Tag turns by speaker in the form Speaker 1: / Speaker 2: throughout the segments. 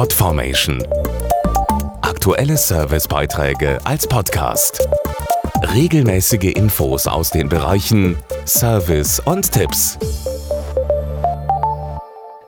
Speaker 1: Podformation. Aktuelle Servicebeiträge als Podcast. Regelmäßige Infos aus den Bereichen Service und Tipps.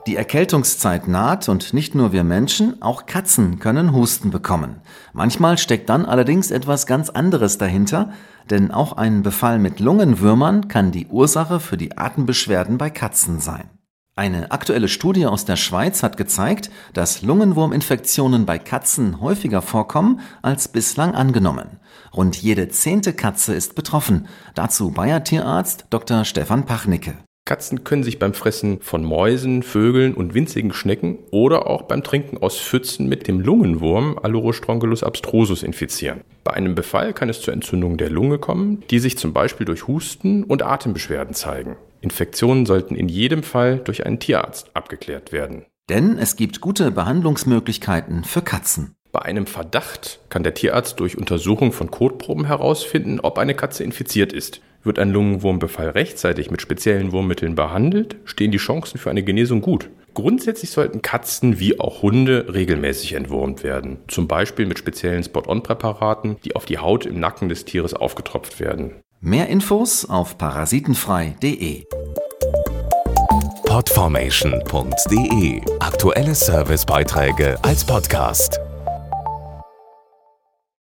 Speaker 2: Die Erkältungszeit naht und nicht nur wir Menschen, auch Katzen können Husten bekommen. Manchmal steckt dann allerdings etwas ganz anderes dahinter, denn auch ein Befall mit Lungenwürmern kann die Ursache für die Atembeschwerden bei Katzen sein. Eine aktuelle Studie aus der Schweiz hat gezeigt, dass Lungenwurminfektionen bei Katzen häufiger vorkommen als bislang angenommen. Rund jede zehnte Katze ist betroffen. Dazu Bayer Tierarzt Dr. Stefan Pachnicke.
Speaker 3: Katzen können sich beim Fressen von Mäusen, Vögeln und winzigen Schnecken oder auch beim Trinken aus Pfützen mit dem Lungenwurm Allorostrongylus abstrusus infizieren. Bei einem Befall kann es zur Entzündung der Lunge kommen, die sich zum Beispiel durch Husten und Atembeschwerden zeigen. Infektionen sollten in jedem Fall durch einen Tierarzt abgeklärt werden.
Speaker 2: Denn es gibt gute Behandlungsmöglichkeiten für Katzen.
Speaker 3: Bei einem Verdacht kann der Tierarzt durch Untersuchung von Kotproben herausfinden, ob eine Katze infiziert ist. Wird ein Lungenwurmbefall rechtzeitig mit speziellen Wurmmitteln behandelt, stehen die Chancen für eine Genesung gut. Grundsätzlich sollten Katzen wie auch Hunde regelmäßig entwurmt werden, zum Beispiel mit speziellen Spot-on-Präparaten, die auf die Haut im Nacken des Tieres aufgetropft werden.
Speaker 2: Mehr Infos auf parasitenfrei.de.
Speaker 1: Podformation.de Aktuelle Servicebeiträge als Podcast.